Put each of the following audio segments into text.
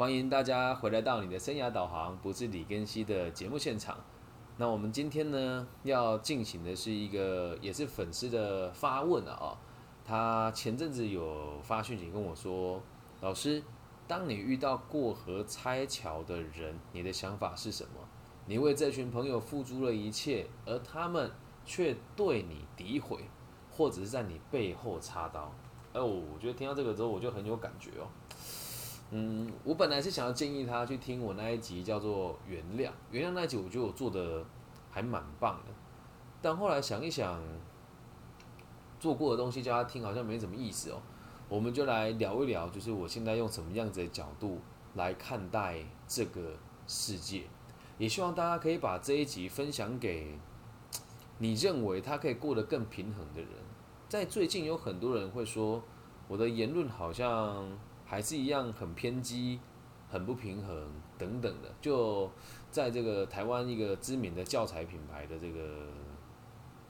欢迎大家回来到你的生涯导航，不是李根熙的节目现场。那我们今天呢，要进行的是一个也是粉丝的发问啊、哦，他前阵子有发讯息跟我说，老师，当你遇到过河拆桥的人，你的想法是什么？你为这群朋友付出了一切，而他们却对你诋毁，或者是在你背后插刀。哎，我我觉得听到这个之后，我就很有感觉哦。嗯，我本来是想要建议他去听我那一集叫做《原谅》，原谅那一集我觉得我做的还蛮棒的，但后来想一想，做过的东西叫他听好像没什么意思哦。我们就来聊一聊，就是我现在用什么样子的角度来看待这个世界，也希望大家可以把这一集分享给你认为他可以过得更平衡的人。在最近有很多人会说，我的言论好像。还是一样很偏激、很不平衡等等的。就在这个台湾一个知名的教材品牌的这个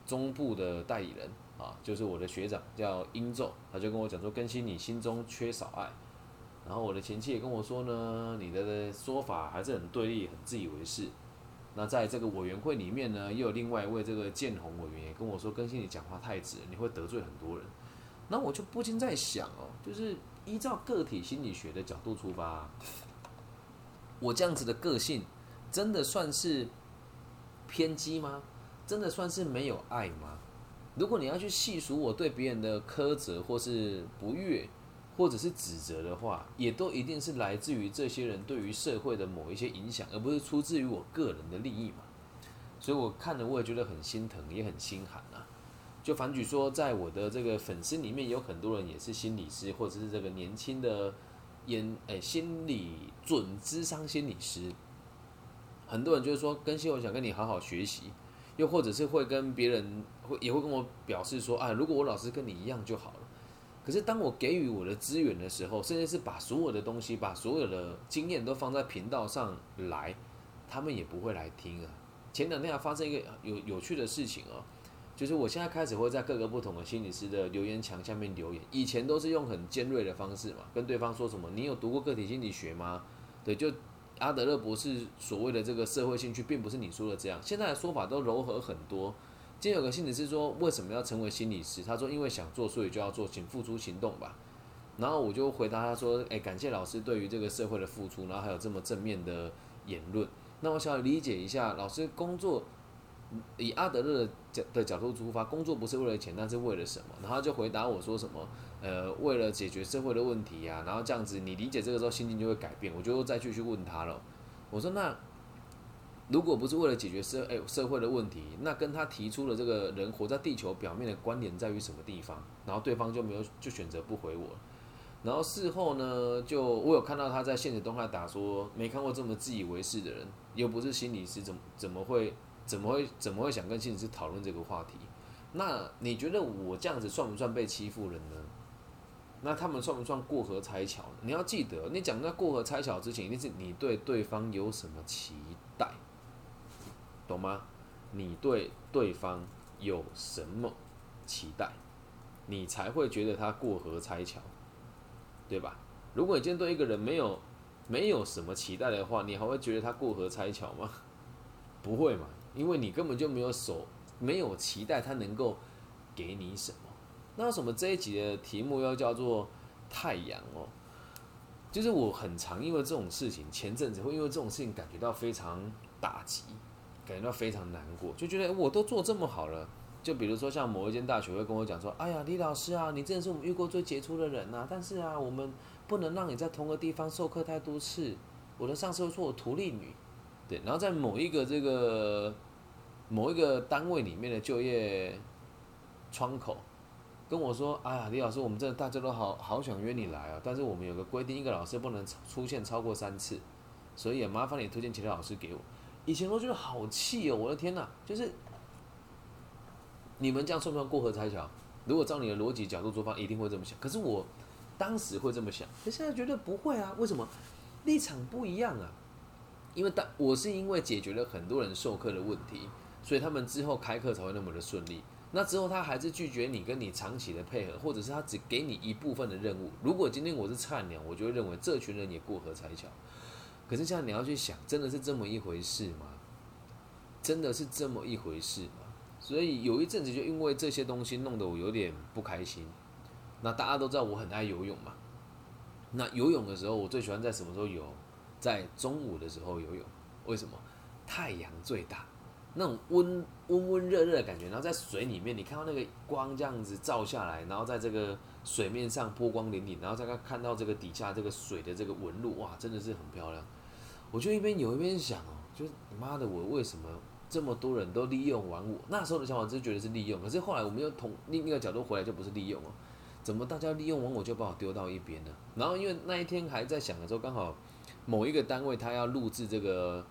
中部的代理人啊，就是我的学长叫英宙，他就跟我讲说：“更新你心中缺少爱。”然后我的前妻也跟我说呢：“你的说法还是很对立、很自以为是。”那在这个委员会里面呢，又有另外一位这个建宏委员也跟我说：“更新你讲话太直，你会得罪很多人。”那我就不禁在想哦，就是依照个体心理学的角度出发，我这样子的个性，真的算是偏激吗？真的算是没有爱吗？如果你要去细数我对别人的苛责，或是不悦，或者是指责的话，也都一定是来自于这些人对于社会的某一些影响，而不是出自于我个人的利益嘛。所以我看了，我也觉得很心疼，也很心寒。就反举说，在我的这个粉丝里面，有很多人也是心理师，或者是这个年轻的研诶心理准智商心理师。很多人就是说，更新我想跟你好好学习，又或者是会跟别人会也会跟我表示说，啊，如果我老师跟你一样就好了。可是当我给予我的资源的时候，甚至是把所有的东西、把所有的经验都放在频道上来，他们也不会来听啊。前两天还发生一个有有趣的事情哦。就是我现在开始会在各个不同的心理师的留言墙下面留言，以前都是用很尖锐的方式嘛，跟对方说什么，你有读过个体心理学吗？对，就阿德勒博士所谓的这个社会兴趣，并不是你说的这样。现在的说法都柔和很多。今天有个心理师说，为什么要成为心理师？他说，因为想做，所以就要做，请付出行动吧。然后我就回答他说，诶，感谢老师对于这个社会的付出，然后还有这么正面的言论。那我想理解一下，老师工作。以阿德勒角的角度出发，工作不是为了钱，但是为了什么？然后就回答我说什么，呃，为了解决社会的问题呀。然后这样子，你理解这个时候心境就会改变。我就再继续问他了。我说那如果不是为了解决社哎社会的问题，那跟他提出了这个人活在地球表面的观点在于什么地方？然后对方就没有就选择不回我。然后事后呢，就我有看到他在现实动态打说，没看过这么自以为是的人，又不是心理师，怎么怎么会？怎么会怎么会想跟心理师讨论这个话题？那你觉得我这样子算不算被欺负人呢？那他们算不算过河拆桥？你要记得，你讲在过河拆桥之前，一定是你对对方有什么期待，懂吗？你对对方有什么期待，你才会觉得他过河拆桥，对吧？如果你今天对一个人没有没有什么期待的话，你还会觉得他过河拆桥吗？不会嘛？因为你根本就没有手，没有期待他能够给你什么。那为什么这一集的题目要叫做太阳哦？就是我很常因为这种事情，前阵子会因为这种事情感觉到非常打击，感觉到非常难过，就觉得我都做这么好了。就比如说像某一间大学会跟我讲说：“哎呀，李老师啊，你真的是我们遇过最杰出的人呐！但是啊，我们不能让你在同个地方授课太多次。我的上司会说我徒弟女。”然后在某一个这个某一个单位里面的就业窗口跟我说：“哎呀，李老师，我们这大家都好好想约你来啊，但是我们有个规定，一个老师不能出现超过三次，所以也麻烦你推荐其他老师给我。”以前我觉得好气哦，我的天哪！就是你们这样算不算过河拆桥？如果照你的逻辑角度出发，一定会这么想。可是我当时会这么想，可现在觉得不会啊？为什么？立场不一样啊！因为当我是因为解决了很多人授课的问题，所以他们之后开课才会那么的顺利。那之后他还是拒绝你，跟你长期的配合，或者是他只给你一部分的任务。如果今天我是菜鸟，我就会认为这群人也过河拆桥。可是现在你要去想，真的是这么一回事吗？真的是这么一回事吗？所以有一阵子就因为这些东西弄得我有点不开心。那大家都知道我很爱游泳嘛。那游泳的时候，我最喜欢在什么时候游？在中午的时候游泳。为什么？太阳最大。那种温温温热热的感觉，然后在水里面，你看到那个光这样子照下来，然后在这个水面上波光粼粼，然后再看看到这个底下这个水的这个纹路，哇，真的是很漂亮。我就一边游一边想哦，就是你妈的，我为什么这么多人都利用完我？那时候的想法就觉得是利用，可是后来我们又从另一个角度回来，就不是利用哦，怎么大家利用完我就把我丢到一边呢？然后因为那一天还在想的时候，刚好某一个单位他要录制这个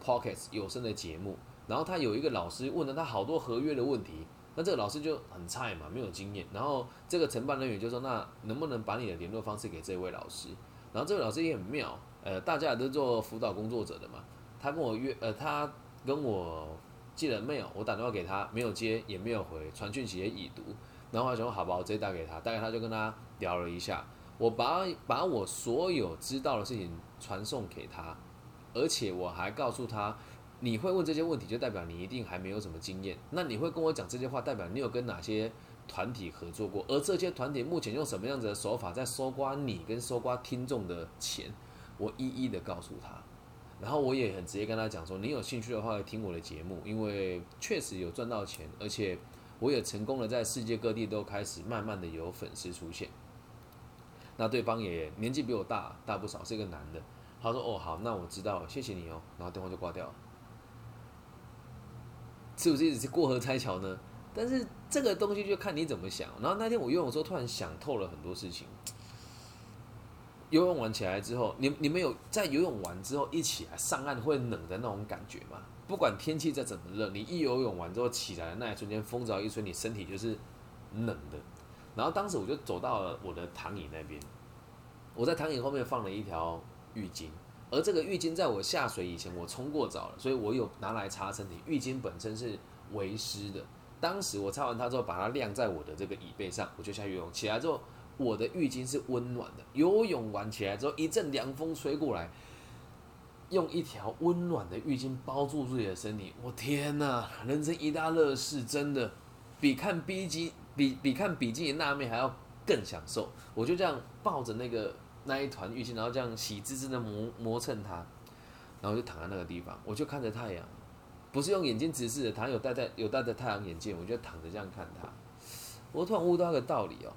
p o c k e t 有声的节目。然后他有一个老师问了他好多合约的问题，那这个老师就很菜嘛，没有经验。然后这个承办人员就说：“那能不能把你的联络方式给这位老师？”然后这位老师也很妙，呃，大家也都做辅导工作者的嘛。他跟我约，呃，他跟我寄了 mail，我打电话给他，没有接，也没有回，传讯息也已读。然后我想说：“好吧，我直接打给他。”大概他就跟他聊了一下，我把把我所有知道的事情传送给他，而且我还告诉他。你会问这些问题，就代表你一定还没有什么经验。那你会跟我讲这些话，代表你有跟哪些团体合作过？而这些团体目前用什么样子的手法在搜刮你跟搜刮听众的钱？我一一的告诉他。然后我也很直接跟他讲说，你有兴趣的话来，听我的节目，因为确实有赚到钱，而且我也成功的在世界各地都开始慢慢的有粉丝出现。那对方也年纪比我大大不少，是一个男的。他说：“哦，好，那我知道了，谢谢你哦。”然后电话就挂掉了。是不是一直是过河拆桥呢？但是这个东西就看你怎么想。然后那天我游泳的时候，突然想透了很多事情。游泳完起来之后，你你们有在游泳完之后一起来上岸会冷的那种感觉吗？不管天气再怎么热，你一游泳完之后起来的那一瞬间，风只要一吹，你身体就是冷的。然后当时我就走到了我的躺椅那边，我在躺椅后面放了一条浴巾。而这个浴巾在我下水以前，我冲过澡了，所以我有拿来擦身体。浴巾本身是为湿的，当时我擦完它之后，把它晾在我的这个椅背上，我就下游泳。起来之后，我的浴巾是温暖的。游泳完起来之后，一阵凉风吹过来，用一条温暖的浴巾包住自己的身体。我天哪，人生一大乐事，真的比看 B 级比比看比基尼娜妹还要更享受。我就这样抱着那个。那一团浴巾，然后这样喜滋滋的磨磨蹭它，然后就躺在那个地方，我就看着太阳，不是用眼睛直视的，他有戴戴有戴着太阳眼镜，我就躺着这样看它。我突然悟到一个道理哦，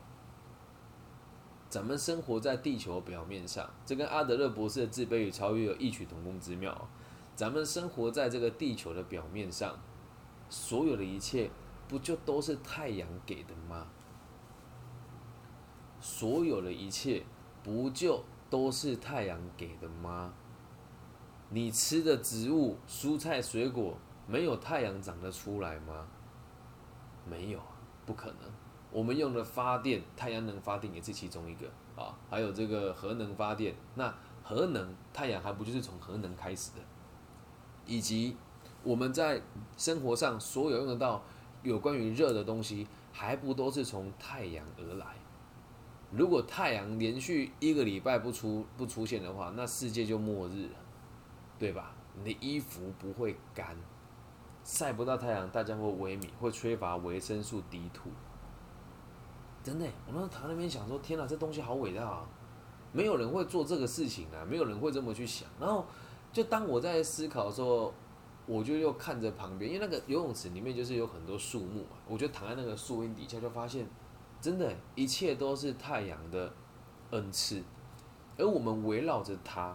咱们生活在地球表面上，这跟阿德勒博士的自卑与超越有异曲同工之妙。咱们生活在这个地球的表面上，所有的一切不就都是太阳给的吗？所有的一切。不就都是太阳给的吗？你吃的植物、蔬菜、水果，没有太阳长得出来吗？没有，不可能。我们用的发电，太阳能发电也是其中一个啊。还有这个核能发电，那核能太阳还不就是从核能开始的？以及我们在生活上所有用得到有关于热的东西，还不都是从太阳而来？如果太阳连续一个礼拜不出不出现的话，那世界就末日了，对吧？你的衣服不会干，晒不到太阳，大家会萎靡，会缺乏维生素 D2。真的，我们躺在那边想说，天哪，这东西好伟大啊！没有人会做这个事情啊，没有人会这么去想。然后，就当我在思考的时候，我就又看着旁边，因为那个游泳池里面就是有很多树木嘛，我就躺在那个树荫底下，就发现。真的，一切都是太阳的恩赐，而我们围绕着它。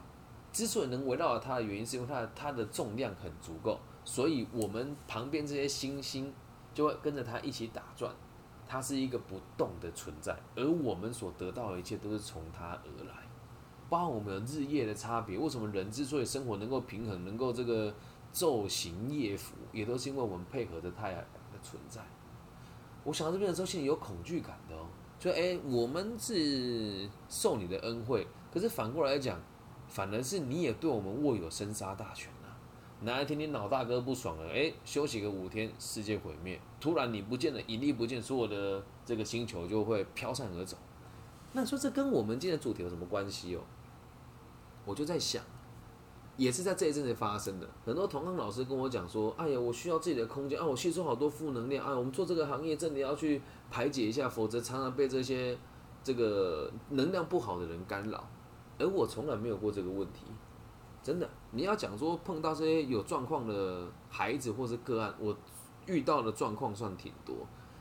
之所以能围绕着它的原因，是因为它它的重量很足够，所以我们旁边这些星星就会跟着它一起打转。它是一个不动的存在，而我们所得到的一切都是从它而来。包括我们的日夜的差别，为什么人之所以生活能够平衡，能够这个昼行夜伏，也都是因为我们配合着太阳的存在。我想到这边的时候，心里有恐惧感的哦。就哎，我们是受你的恩惠，可是反过来讲，反而是你也对我们握有生杀大权啊。哪一天你老大哥不爽了，哎，休息个五天，世界毁灭，突然你不见了，引力不见，所有的这个星球就会飘散而走。那说这跟我们今天的主题有什么关系哦？我就在想，也是在这一阵子发生的。很多同行老师跟我讲说：“哎呀，我需要自己的空间啊，我吸收好多负能量啊，我们做这个行业真的要去排解一下，否则常常被这些这个能量不好的人干扰。”而我从来没有过这个问题。真的，你要讲说碰到这些有状况的孩子或是个案，我遇到的状况算挺多。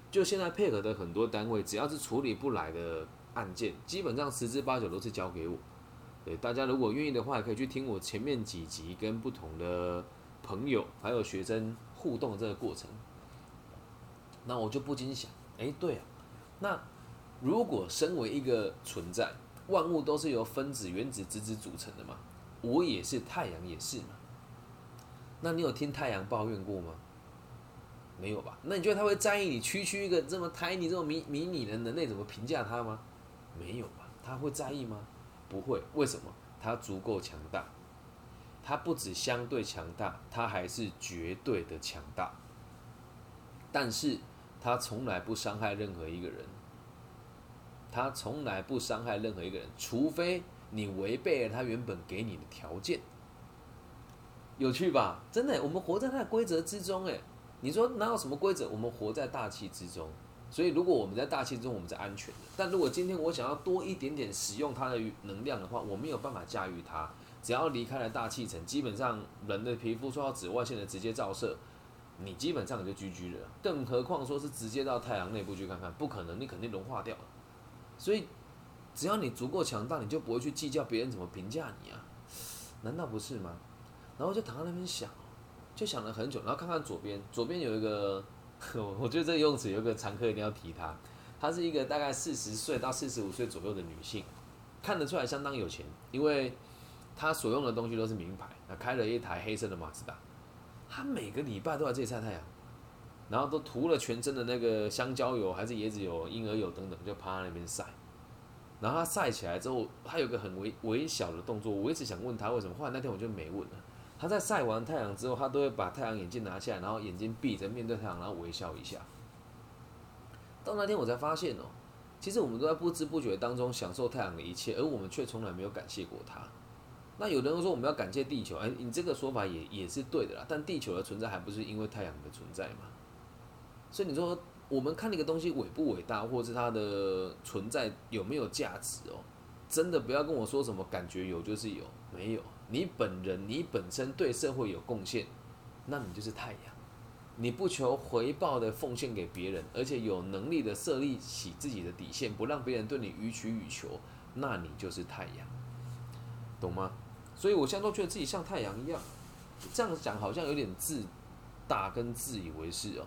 就现在配合的很多单位，只要是处理不来的案件，基本上十之八九都是交给我。对大家如果愿意的话，可以去听我前面几集跟不同的朋友还有学生互动这个过程。那我就不禁想，哎，对啊，那如果身为一个存在，万物都是由分子、原子、质子组成的嘛？我也是，太阳也是嘛。那你有听太阳抱怨过吗？没有吧？那你觉得他会在意你区区一个这么 tiny、这么迷迷你的人类怎么评价他吗？没有吧？他会在意吗？不会。为什么？他足够强大。他不止相对强大，他还是绝对的强大。但是他从来不伤害任何一个人。他从来不伤害任何一个人，除非。你违背了他原本给你的条件，有趣吧？真的，我们活在它的规则之中，哎，你说哪有什么规则？我们活在大气之中，所以如果我们在大气中，我们是安全的。但如果今天我想要多一点点使用它的能量的话，我没有办法驾驭它。只要离开了大气层，基本上人的皮肤受到紫外线的直接照射，你基本上就居居了。更何况说是直接到太阳内部去看看，不可能，你肯定融化掉了。所以。只要你足够强大，你就不会去计较别人怎么评价你啊？难道不是吗？然后就躺在那边想，就想了很久，然后看看左边，左边有一个，我觉得这个用词有个常客一定要提她，她是一个大概四十岁到四十五岁左右的女性，看得出来相当有钱，因为她所用的东西都是名牌，那开了一台黑色的马自达，她每个礼拜都在这里晒太阳，然后都涂了全身的那个香蕉油还是椰子油、婴儿油等等，就趴在那边晒。然后他晒起来之后，他有个很微微小的动作，我一直想问他为什么。后来那天我就没问了。他在晒完太阳之后，他都会把太阳眼镜拿下来，然后眼睛闭着面对太阳，然后微笑一下。到那天我才发现哦，其实我们都在不知不觉当中享受太阳的一切，而我们却从来没有感谢过它。那有的人说我们要感谢地球，哎，你这个说法也也是对的啦。但地球的存在还不是因为太阳的存在吗？所以你说。我们看那个东西伟不伟大，或是它的存在有没有价值哦？真的不要跟我说什么感觉有就是有，没有。你本人你本身对社会有贡献，那你就是太阳。你不求回报的奉献给别人，而且有能力的设立起自己的底线，不让别人对你予取予求，那你就是太阳，懂吗？所以我现在都觉得自己像太阳一样，这样讲好像有点自大跟自以为是哦。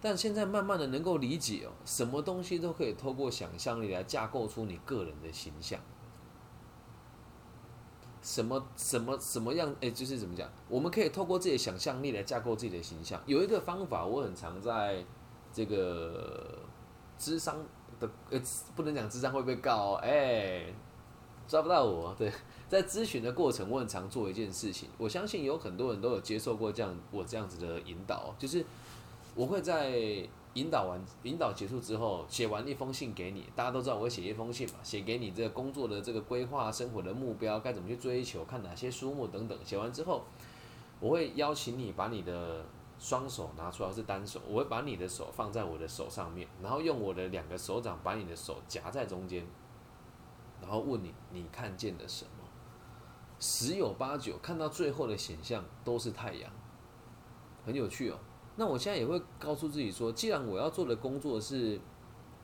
但现在慢慢的能够理解哦，什么东西都可以透过想象力来架构出你个人的形象。什么什么什么样？哎，就是怎么讲？我们可以透过自己的想象力来架构自己的形象。有一个方法，我很常在这个智商的呃，不能讲智商会被告，哎，抓不到我。对，在咨询的过程，我很常做一件事情。我相信有很多人都有接受过这样我这样子的引导，就是。我会在引导完、引导结束之后，写完一封信给你。大家都知道我会写一封信嘛，写给你这个工作的这个规划、生活的目标，该怎么去追求，看哪些书目等等。写完之后，我会邀请你把你的双手拿出来，是单手，我会把你的手放在我的手上面，然后用我的两个手掌把你的手夹在中间，然后问你你看见了什么？十有八九看到最后的显象都是太阳，很有趣哦。那我现在也会告诉自己说，既然我要做的工作是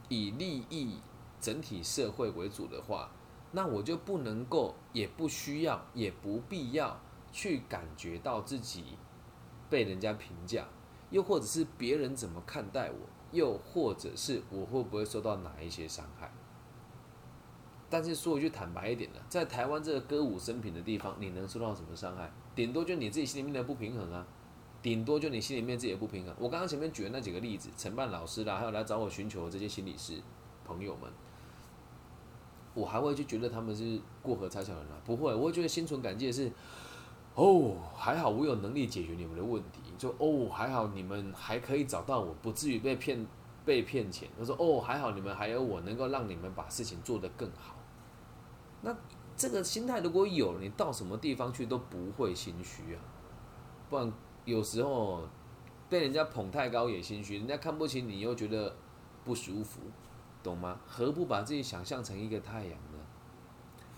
以利益整体社会为主的话，那我就不能够，也不需要，也不必要去感觉到自己被人家评价，又或者是别人怎么看待我，又或者是我会不会受到哪一些伤害。但是说一句坦白一点的，在台湾这个歌舞升平的地方，你能受到什么伤害？顶多就你自己心里面的不平衡啊。顶多就你心里面自己的不平衡。我刚刚前面举的那几个例子，承办老师啦，还有来找我寻求这些心理师朋友们，我还会去觉得他们是过河拆桥人吗？不会，我会觉得心存感激的是，哦，还好我有能力解决你们的问题，就哦，还好你们还可以找到我，不至于被骗被骗钱。他说哦，还好你们还有我，能够让你们把事情做得更好。那这个心态如果有，你到什么地方去都不会心虚啊。不然有时候被人家捧太高也心虚，人家看不起你又觉得不舒服，懂吗？何不把自己想象成一个太阳呢？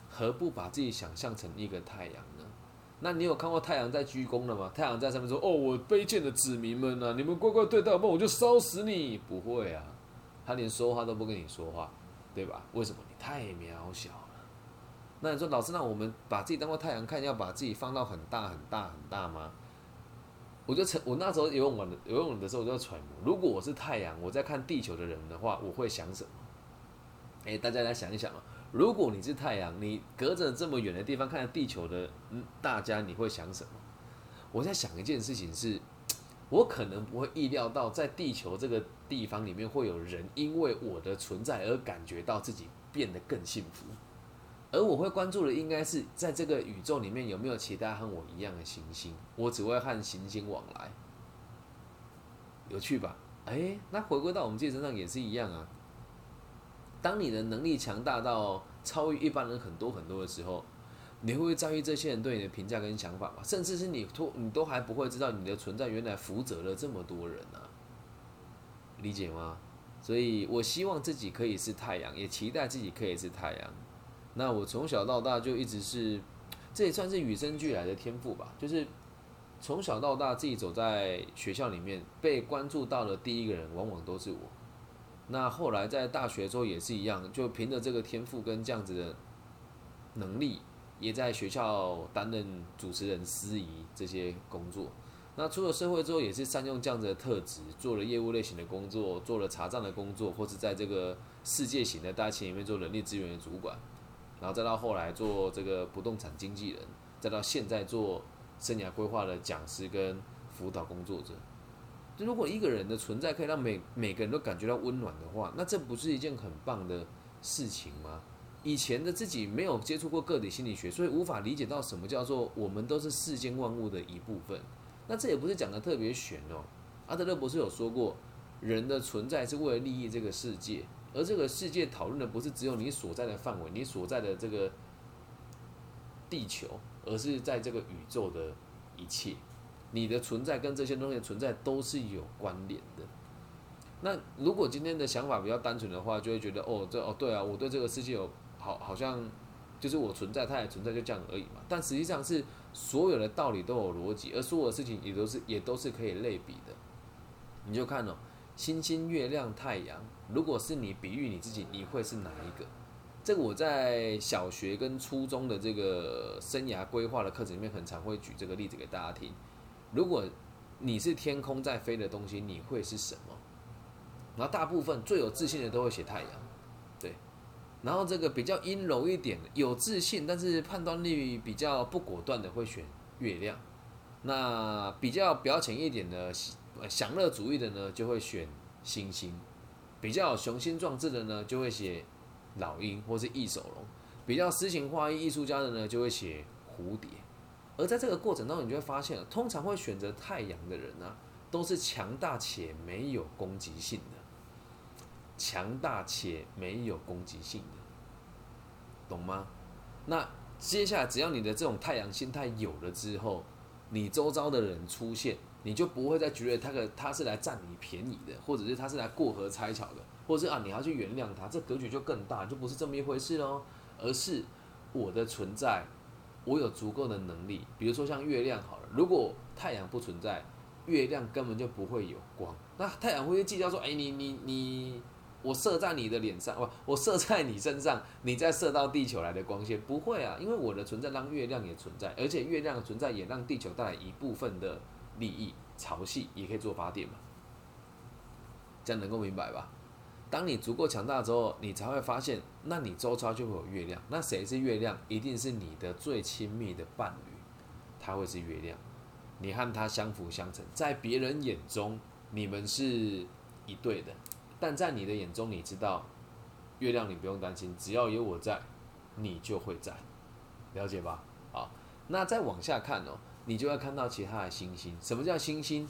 何不把自己想象成一个太阳呢？那你有看过太阳在鞠躬了吗？太阳在上面说：“哦，我卑贱的子民们啊，你们乖乖对待我，我就烧死你！”不会啊，他连说话都不跟你说话，对吧？为什么？你太渺小了。那你说，老师，那我们把自己当做太阳看，要把自己放到很大很大很大吗？我就成，我那时候游泳玩的游泳的时候，我就揣摩，如果我是太阳，我在看地球的人的话，我会想什么？哎，大家来想一想啊。如果你是太阳，你隔着这么远的地方看着地球的，嗯，大家你会想什么？我在想一件事情是，我可能不会意料到，在地球这个地方里面会有人因为我的存在而感觉到自己变得更幸福，而我会关注的应该是在这个宇宙里面有没有其他和我一样的行星，我只会和行星往来，有趣吧？哎，那回归到我们自己身上也是一样啊。当你的能力强大到超越一般人很多很多的时候，你会不会在意这些人对你的评价跟想法吗？甚至是你都你都还不会知道你的存在原来负责了这么多人啊？理解吗？所以我希望自己可以是太阳，也期待自己可以是太阳。那我从小到大就一直是，这也算是与生俱来的天赋吧。就是从小到大自己走在学校里面，被关注到的第一个人往往都是我。那后来在大学之后也是一样，就凭着这个天赋跟这样子的能力，也在学校担任主持人、司仪这些工作。那出了社会之后，也是善用这样子的特质，做了业务类型的工作，做了查账的工作，或是在这个世界型的大企业里面做人力资源的主管，然后再到后来做这个不动产经纪人，再到现在做生涯规划的讲师跟辅导工作者。如果一个人的存在可以让每每个人都感觉到温暖的话，那这不是一件很棒的事情吗？以前的自己没有接触过个体心理学，所以无法理解到什么叫做我们都是世间万物的一部分。那这也不是讲的特别玄哦。阿德勒博士有说过，人的存在是为了利益这个世界，而这个世界讨论的不是只有你所在的范围，你所在的这个地球，而是在这个宇宙的一切。你的存在跟这些东西存在都是有关联的。那如果今天的想法比较单纯的话，就会觉得哦，这哦对啊，我对这个世界有好好像就是我存在，它也存在，就这样而已嘛。但实际上是所有的道理都有逻辑，而所有的事情也都是也都是可以类比的。你就看哦，星星、月亮、太阳，如果是你比喻你自己，你会是哪一个？这个我在小学跟初中的这个生涯规划的课程里面，很常会举这个例子给大家听。如果你是天空在飞的东西，你会是什么？然后大部分最有自信的都会写太阳，对。然后这个比较阴柔一点的，有自信但是判断力比较不果断的会选月亮。那比较表浅一点的享乐主义的呢，就会选星星。比较雄心壮志的呢，就会写老鹰或是翼手龙。比较诗情画意艺术家的呢，就会写蝴蝶。而在这个过程当中，你就会发现，通常会选择太阳的人呢，都是强大且没有攻击性的，强大且没有攻击性的，懂吗？那接下来，只要你的这种太阳心态有了之后，你周遭的人出现，你就不会再觉得他个他是来占你便宜的，或者是他是来过河拆桥的，或者是啊你要去原谅他，这格局就更大，就不是这么一回事喽，而是我的存在。我有足够的能力，比如说像月亮好了，如果太阳不存在，月亮根本就不会有光。那太阳会计较说，哎，你你你，我射在你的脸上，不，我射在你身上，你再射到地球来的光线，不会啊，因为我的存在让月亮也存在，而且月亮的存在也让地球带来一部分的利益，潮汐也可以做发电嘛，这样能够明白吧？当你足够强大之后，你才会发现，那你周遭就会有月亮。那谁是月亮？一定是你的最亲密的伴侣，他会是月亮。你和他相辅相成，在别人眼中你们是一对的，但在你的眼中，你知道，月亮你不用担心，只要有我在，你就会在，了解吧？好，那再往下看哦，你就会看到其他的星星。什么叫星星？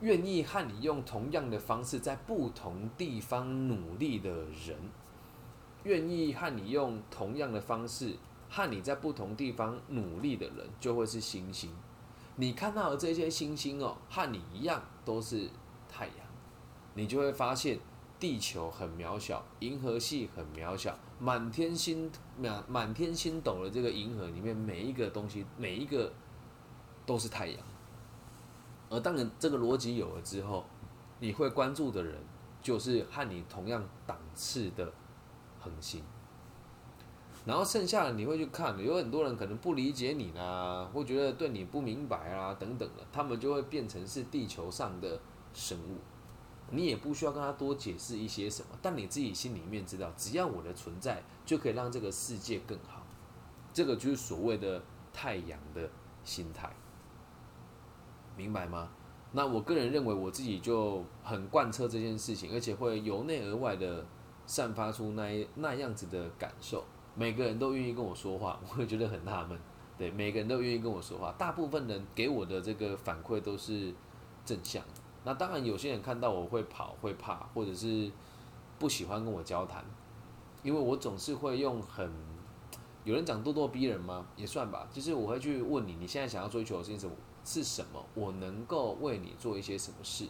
愿意和你用同样的方式在不同地方努力的人，愿意和你用同样的方式和你在不同地方努力的人，就会是星星。你看到的这些星星哦，和你一样都是太阳，你就会发现地球很渺小，银河系很渺小，满天星满满天星斗的这个银河里面，每一个东西，每一个都是太阳。而当然，这个逻辑有了之后，你会关注的人就是和你同样档次的恒星。然后剩下的你会去看，有很多人可能不理解你啦，会觉得对你不明白啊等等的，他们就会变成是地球上的生物。你也不需要跟他多解释一些什么，但你自己心里面知道，只要我的存在，就可以让这个世界更好。这个就是所谓的太阳的心态。明白吗？那我个人认为我自己就很贯彻这件事情，而且会由内而外的散发出那那样子的感受。每个人都愿意跟我说话，我会觉得很纳闷。对，每个人都愿意跟我说话，大部分人给我的这个反馈都是正向。那当然，有些人看到我会跑、会怕，或者是不喜欢跟我交谈，因为我总是会用很有人讲咄咄逼人吗？也算吧。就是我会去问你，你现在想要追求的是什么？是什么？我能够为你做一些什么事？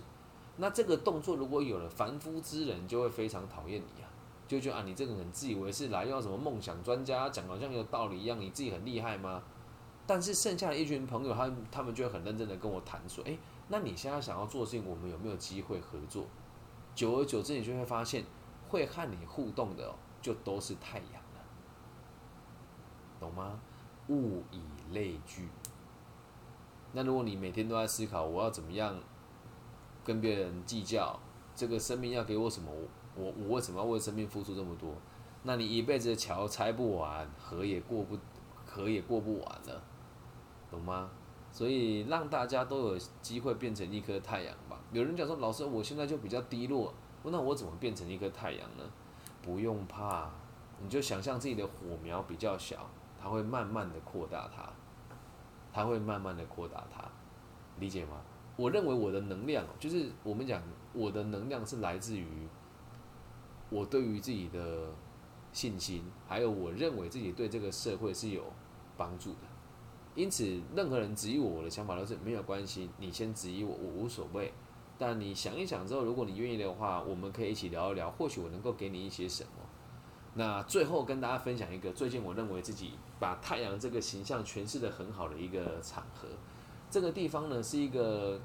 那这个动作如果有了凡夫之人，就会非常讨厌你啊，就觉得啊，你这个人自以为是来要什么梦想专家，讲好像有道理一样，你自己很厉害吗？但是剩下的一群朋友，他他们就会很认真的跟我谈说，诶，那你现在想要做的事情，我们有没有机会合作？久而久之，你就会发现，会和你互动的，就都是太阳了，懂吗？物以类聚。那如果你每天都在思考我要怎么样跟别人计较，这个生命要给我什么？我我为什么要为生命付出这么多？那你一辈子的桥拆不完，河也过不河也过不完了，懂吗？所以让大家都有机会变成一颗太阳吧。有人讲说，老师，我现在就比较低落，那我怎么变成一颗太阳呢？不用怕，你就想象自己的火苗比较小，它会慢慢的扩大它。它会慢慢的扩大它，理解吗？我认为我的能量，就是我们讲我的能量是来自于我对于自己的信心，还有我认为自己对这个社会是有帮助的。因此，任何人质疑我，我的想法都是没有关系，你先质疑我，我无所谓。但你想一想之后，如果你愿意的话，我们可以一起聊一聊，或许我能够给你一些什么。那最后跟大家分享一个最近我认为自己把太阳这个形象诠释的很好的一个场合，这个地方呢是一个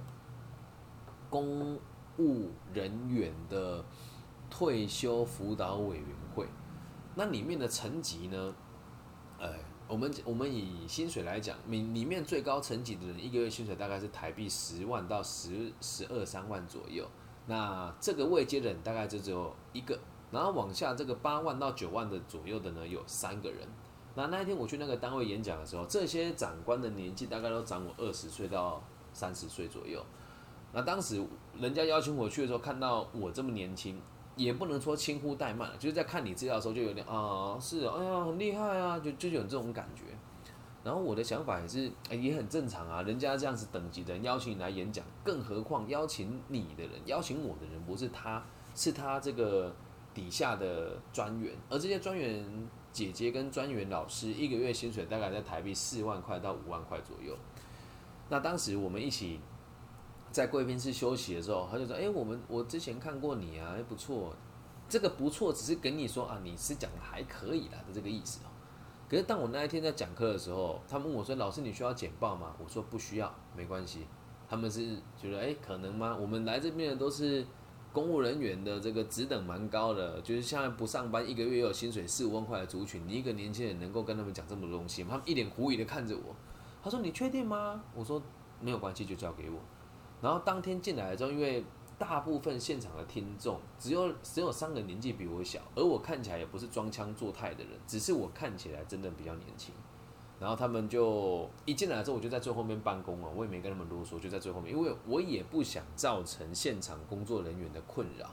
公务人员的退休辅导委员会，那里面的层级呢，呃，我们我们以薪水来讲，里里面最高层级的人一个月薪水大概是台币十万到十十二三万左右，那这个位阶的人大概就只有一个。然后往下这个八万到九万的左右的呢，有三个人。那那一天我去那个单位演讲的时候，这些长官的年纪大概都长我二十岁到三十岁左右。那当时人家邀请我去的时候，看到我这么年轻，也不能说轻忽怠慢，就是在看你资料的时候就有点啊，是，哎呀，很厉害啊，就就有这种感觉。然后我的想法也是，也很正常啊，人家这样子等级的人邀请你来演讲，更何况邀请你的人，邀请我的人不是他，是他这个。底下的专员，而这些专员姐姐跟专员老师一个月薪水大概在台币四万块到五万块左右。那当时我们一起在贵宾室休息的时候，他就说：“哎，我们我之前看过你啊，哎不错，这个不错，只是跟你说啊，你是讲的还可以啦的这个意思哦。可是当我那一天在讲课的时候，他们问我说：老师你需要简报吗？我说不需要，没关系。他们是觉得哎可能吗？我们来这边的都是。公务人员的这个职等蛮高的，就是现在不上班，一个月有薪水四五万块的族群，你一个年轻人能够跟他们讲这么多东西吗？他们一脸狐疑的看着我，他说：“你确定吗？”我说：“没有关系，就交给我。”然后当天进来的之后，因为大部分现场的听众只有只有三个年纪比我小，而我看起来也不是装腔作态的人，只是我看起来真的比较年轻。然后他们就一进来之后，我就在最后面办公了，我也没跟他们啰嗦，就在最后面，因为我也不想造成现场工作人员的困扰，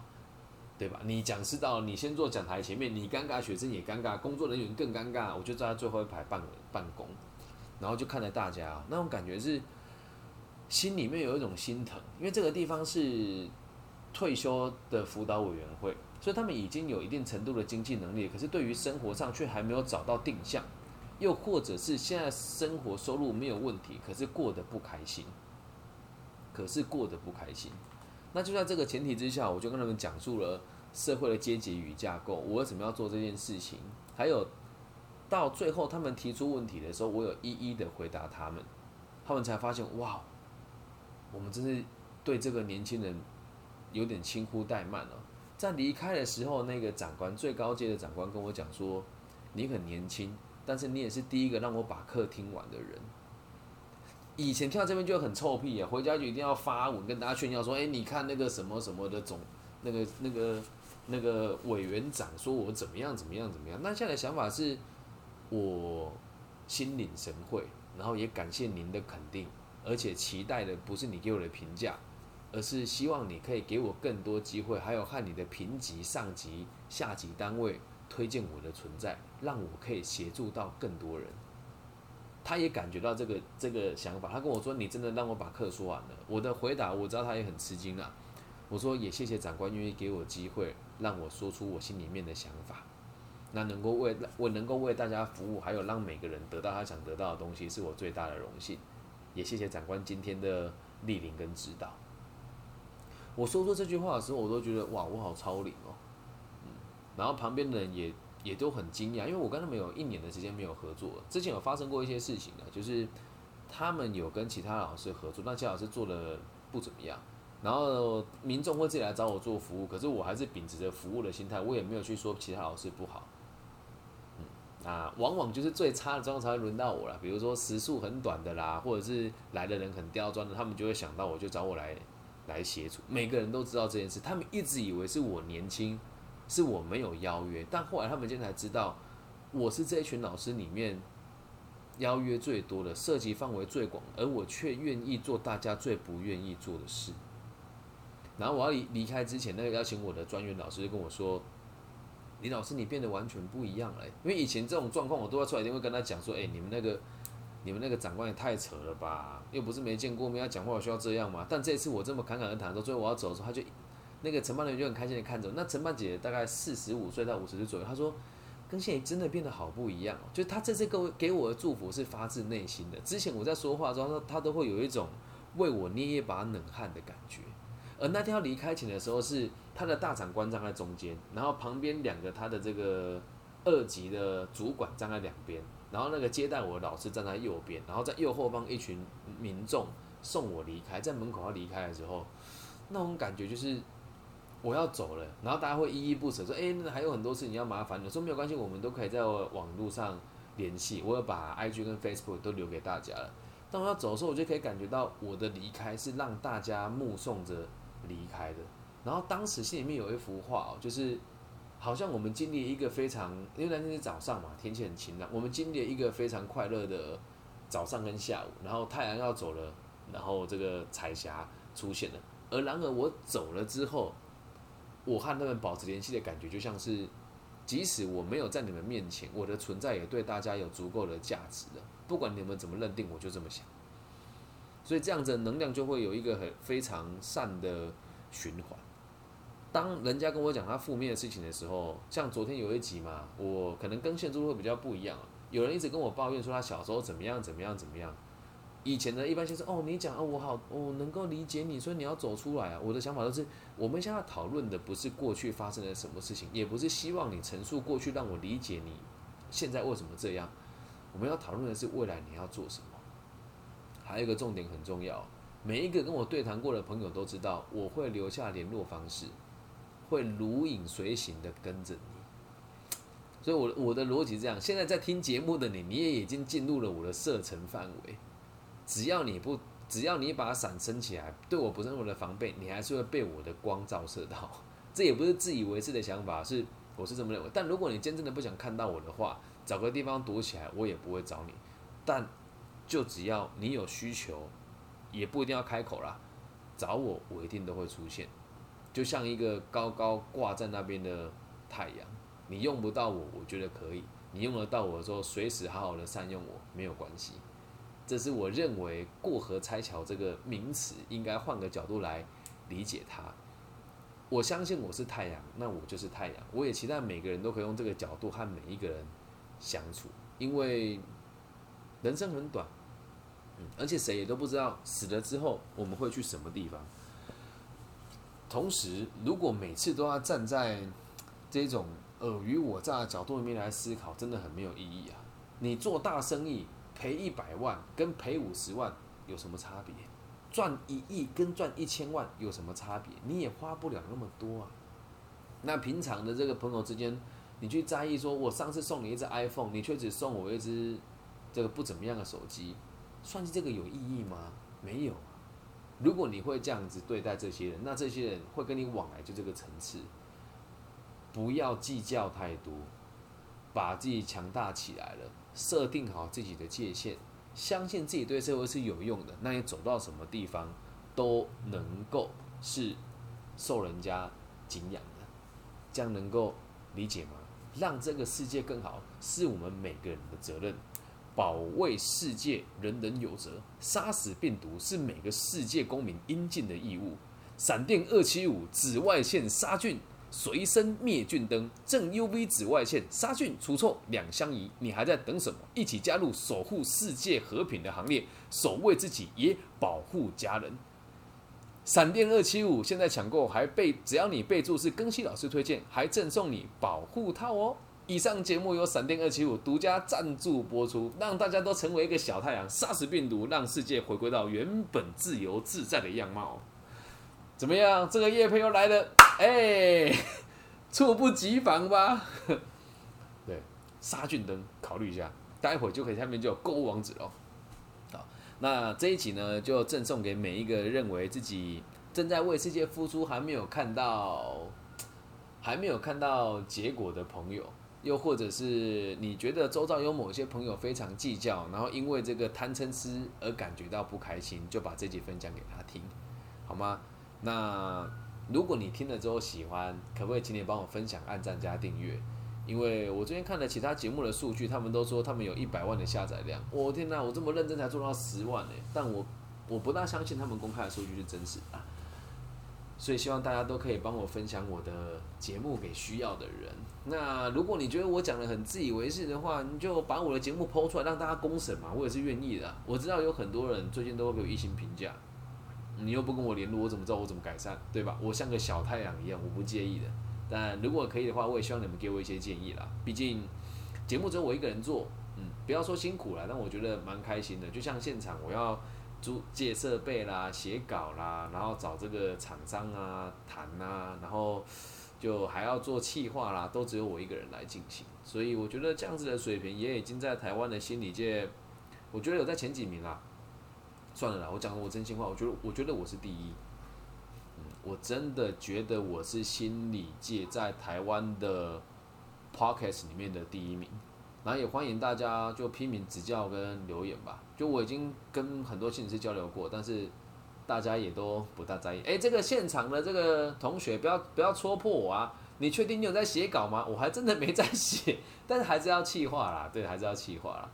对吧？你讲师到，你先坐讲台前面，你尴尬，学生也尴尬，工作人员更尴尬，我就在最后一排办办公。然后就看着大家，那种感觉是心里面有一种心疼，因为这个地方是退休的辅导委员会，所以他们已经有一定程度的经济能力，可是对于生活上却还没有找到定向，又或者是现在生活收入没有问题，可是过得不开心，可是过得不开心。那就在这个前提之下，我就跟他们讲述了社会的阶级与架构，我为什么要做这件事情，还有到最后他们提出问题的时候，我有一一的回答他们，他们才发现哇，我们真是对这个年轻人有点轻忽怠慢了。在离开的时候，那个长官最高阶的长官跟我讲说：“你很年轻，但是你也是第一个让我把课听完的人。”以前听到这边就很臭屁啊，回家就一定要发文跟大家炫耀说：“哎，你看那个什么什么的总那个那个那个委员长说我怎么样怎么样怎么样。”那现在的想法是，我心领神会，然后也感谢您的肯定，而且期待的不是你给我的评价，而是希望你可以给我更多机会，还有和你的评级上级、下级单位推荐我的存在，让我可以协助到更多人。他也感觉到这个这个想法，他跟我说：“你真的让我把课说完了。”我的回答我知道他也很吃惊啊。我说：“也谢谢长官愿意给我机会，让我说出我心里面的想法。那能够为我能够为大家服务，还有让每个人得到他想得到的东西，是我最大的荣幸。也谢谢长官今天的莅临跟指导。”我说出这句话的时候，我都觉得哇，我好超龄哦。嗯，然后旁边的人也。也都很惊讶，因为我跟他们有一年的时间没有合作。之前有发生过一些事情的，就是他们有跟其他老师合作，那其他老师做的不怎么样，然后民众会自己来找我做服务，可是我还是秉持着服务的心态，我也没有去说其他老师不好。嗯，那往往就是最差的状况才会轮到我了，比如说时速很短的啦，或者是来的人很刁钻的，他们就会想到我就找我来来协助。每个人都知道这件事，他们一直以为是我年轻。是我没有邀约，但后来他们今天才知道，我是这一群老师里面邀约最多的，涉及范围最广，而我却愿意做大家最不愿意做的事。然后我要离离开之前，那个邀请我的专员老师就跟我说：“李老师，你变得完全不一样了。”因为以前这种状况，我都要出来一定会跟他讲说：“哎，你们那个你们那个长官也太扯了吧？又不是没见过面，要讲话需要这样吗？”但这次我这么侃侃而谈的时候，最后我要走的时候，他就。那个承办人就很开心的看着我。那承办姐大概四十五岁到五十岁左右，她说：“跟现在真的变得好不一样哦。”就她这次给我给我的祝福是发自内心的。之前我在说话的时候，她都会有一种为我捏一把冷汗的感觉。而那天要离开前的时候，是她的大长官站在中间，然后旁边两个她的这个二级的主管站在两边，然后那个接待我的老师站在右边，然后在右后方一群民众送我离开，在门口要离开的时候，那种感觉就是。我要走了，然后大家会依依不舍，说：“哎，那还有很多事情要麻烦你。”说没有关系，我们都可以在网络上联系。我有把 IG 跟 Facebook 都留给大家了。当我要走的时候，我就可以感觉到我的离开是让大家目送着离开的。然后当时心里面有一幅画哦，就是好像我们经历一个非常，因为那天是早上嘛，天气很晴朗，我们经历一个非常快乐的早上跟下午。然后太阳要走了，然后这个彩霞出现了。而然而我走了之后。我和他们保持联系的感觉，就像是，即使我没有在你们面前，我的存在也对大家有足够的价值的。不管你们怎么认定，我就这么想。所以这样子能量就会有一个很非常善的循环。当人家跟我讲他负面的事情的时候，像昨天有一集嘛，我可能跟现度会比较不一样。有人一直跟我抱怨说他小时候怎么样怎么样怎么样。以前呢，一般就是哦，你讲哦，我好，我能够理解你，所以你要走出来啊。我的想法都是，我们现在讨论的不是过去发生了什么事情，也不是希望你陈述过去让我理解你现在为什么这样。我们要讨论的是未来你要做什么。还有一个重点很重要，每一个跟我对谈过的朋友都知道，我会留下联络方式，会如影随形的跟着你。所以，我我的逻辑这样。现在在听节目的你，你也已经进入了我的射程范围。只要你不，只要你把伞撑起来，对我不是那么的防备，你还是会被我的光照射到。这也不是自以为是的想法，是我是这么认为。但如果你真正的不想看到我的话，找个地方躲起来，我也不会找你。但就只要你有需求，也不一定要开口啦，找我，我一定都会出现。就像一个高高挂在那边的太阳，你用不到我，我觉得可以；你用得到我的时候，随时好好的善用我，没有关系。这是我认为“过河拆桥”这个名词应该换个角度来理解它。我相信我是太阳，那我就是太阳。我也期待每个人都可以用这个角度和每一个人相处，因为人生很短，嗯，而且谁也都不知道死了之后我们会去什么地方。同时，如果每次都要站在这种尔虞我诈的角度里面来思考，真的很没有意义啊！你做大生意赔一百万跟赔五十万有什么差别？赚一亿跟赚一千万有什么差别？你也花不了那么多啊。那平常的这个朋友之间，你去在意说，我上次送你一只 iPhone，你却只送我一只这个不怎么样的手机，算计这个有意义吗？没有。如果你会这样子对待这些人，那这些人会跟你往来就这个层次。不要计较太多，把自己强大起来了，设定好自己的界限，相信自己对社会是有用的，那你走到什么地方都能够是受人家敬仰的。这样能够理解吗？让这个世界更好，是我们每个人的责任。保卫世界，人人有责；杀死病毒是每个世界公民应尽的义务。闪电二七五紫外线杀菌，随身灭菌灯，正 UV 紫外线杀菌除臭两相宜。你还在等什么？一起加入守护世界和平的行列，守卫自己也保护家人。闪电二七五现在抢购还备，只要你备注是更新老师推荐，还赠送你保护套哦。以上节目由闪电二七五独家赞助播出，让大家都成为一个小太阳，杀死病毒，让世界回归到原本自由自在的样貌。怎么样？这个叶配又来了，哎，猝不及防吧？对，杀菌灯，考虑一下，待会就可以下面就有购物网址哦。好，那这一集呢，就赠送给每一个认为自己正在为世界付出，还没有看到，还没有看到结果的朋友。又或者是你觉得周遭有某些朋友非常计较，然后因为这个贪嗔痴而感觉到不开心，就把这集分享给他听，好吗？那如果你听了之后喜欢，可不可以请你帮我分享、按赞加订阅？因为我最近看了其他节目的数据，他们都说他们有一百万的下载量。我天哪，我这么认真才做到十万呢！但我我不大相信他们公开的数据是真实的。所以希望大家都可以帮我分享我的节目给需要的人。那如果你觉得我讲的很自以为是的话，你就把我的节目抛出来让大家公审嘛，我也是愿意的。我知道有很多人最近都会给我一星评价，你又不跟我联络，我怎么知道我怎么改善，对吧？我像个小太阳一样，我不介意的。但如果可以的话，我也希望你们给我一些建议啦。毕竟节目只有我一个人做，嗯，不要说辛苦了，但我觉得蛮开心的。就像现场我要。租借设备啦，写稿啦，然后找这个厂商啊谈啊，然后就还要做企划啦，都只有我一个人来进行，所以我觉得这样子的水平也已经在台湾的心理界，我觉得有在前几名啦。算了啦，我讲我真心话，我觉得我觉得我是第一，嗯，我真的觉得我是心理界在台湾的 podcast 里面的第一名。然后也欢迎大家就批评指教跟留言吧。就我已经跟很多心理师交流过，但是大家也都不大在意。哎，这个现场的这个同学不要不要戳破我啊！你确定你有在写稿吗？我还真的没在写，但是还是要气话啦。对，还是要气话啦。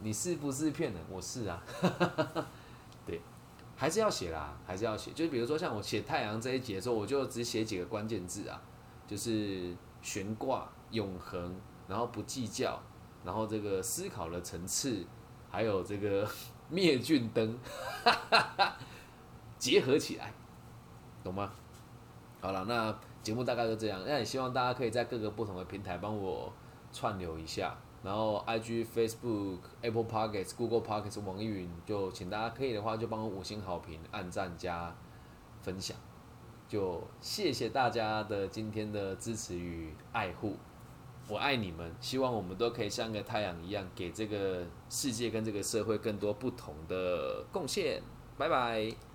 你是不是骗人？我是啊。对，还是要写啦，还是要写。就比如说像我写太阳这一节的时候，我就只写几个关键字啊，就是悬挂、永恒。然后不计较，然后这个思考的层次，还有这个 灭菌灯，结合起来，懂吗？好了，那节目大概就这样。那也希望大家可以在各个不同的平台帮我串流一下，然后 I G、Facebook、Apple Podcasts、Google Pockets、网易云，就请大家可以的话就帮我五星好评、按赞加分享，就谢谢大家的今天的支持与爱护。我爱你们，希望我们都可以像个太阳一样，给这个世界跟这个社会更多不同的贡献。拜拜。